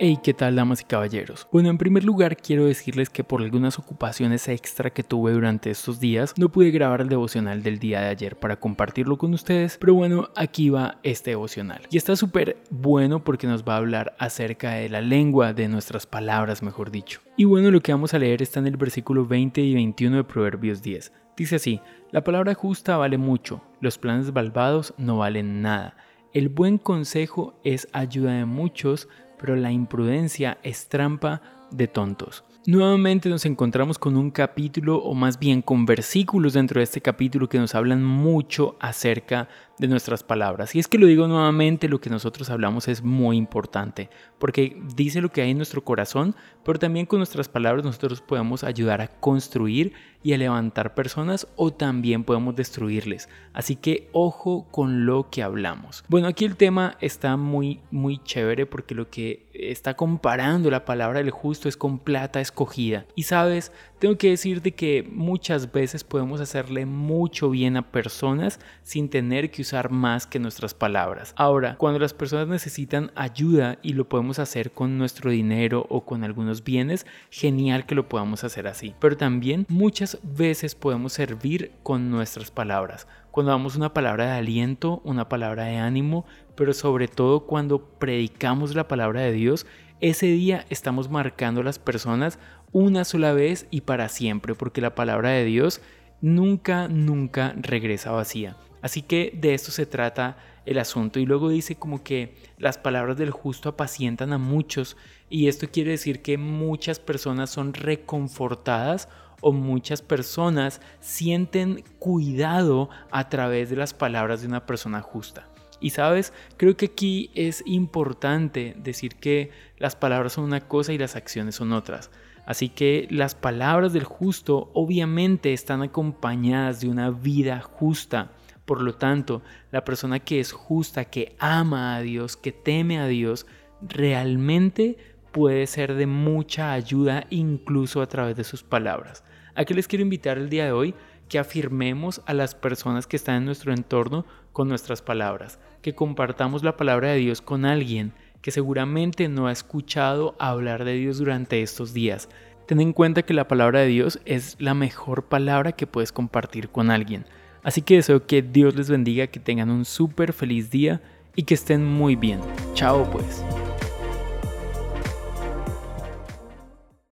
Hey, ¿qué tal damas y caballeros? Bueno, en primer lugar quiero decirles que por algunas ocupaciones extra que tuve durante estos días no pude grabar el devocional del día de ayer para compartirlo con ustedes, pero bueno, aquí va este devocional. Y está súper bueno porque nos va a hablar acerca de la lengua, de nuestras palabras, mejor dicho. Y bueno, lo que vamos a leer está en el versículo 20 y 21 de Proverbios 10. Dice así, la palabra justa vale mucho, los planes malvados no valen nada. El buen consejo es ayuda de muchos, pero la imprudencia es trampa de tontos. Nuevamente nos encontramos con un capítulo o más bien con versículos dentro de este capítulo que nos hablan mucho acerca de nuestras palabras. Y es que lo digo nuevamente, lo que nosotros hablamos es muy importante, porque dice lo que hay en nuestro corazón, pero también con nuestras palabras nosotros podemos ayudar a construir y a levantar personas o también podemos destruirles. Así que ojo con lo que hablamos. Bueno, aquí el tema está muy muy chévere porque lo que está comparando la palabra del justo es con plata escogida. Y sabes, tengo que decirte que muchas veces podemos hacerle mucho bien a personas sin tener que usar más que nuestras palabras. Ahora, cuando las personas necesitan ayuda y lo podemos hacer con nuestro dinero o con algunos bienes, genial que lo podamos hacer así. Pero también muchas veces podemos servir con nuestras palabras. Cuando una palabra de aliento, una palabra de ánimo, pero sobre todo cuando predicamos la palabra de Dios, ese día estamos marcando a las personas una sola vez y para siempre, porque la palabra de Dios nunca, nunca regresa vacía. Así que de esto se trata el asunto. Y luego dice como que las palabras del justo apacientan a muchos. Y esto quiere decir que muchas personas son reconfortadas o muchas personas sienten cuidado a través de las palabras de una persona justa. Y sabes, creo que aquí es importante decir que las palabras son una cosa y las acciones son otras. Así que las palabras del justo obviamente están acompañadas de una vida justa. Por lo tanto, la persona que es justa, que ama a Dios, que teme a Dios, realmente puede ser de mucha ayuda incluso a través de sus palabras. ¿A qué les quiero invitar el día de hoy? Que afirmemos a las personas que están en nuestro entorno con nuestras palabras, que compartamos la palabra de Dios con alguien que seguramente no ha escuchado hablar de Dios durante estos días. Ten en cuenta que la palabra de Dios es la mejor palabra que puedes compartir con alguien. Así que deseo que Dios les bendiga, que tengan un súper feliz día y que estén muy bien. Chao pues.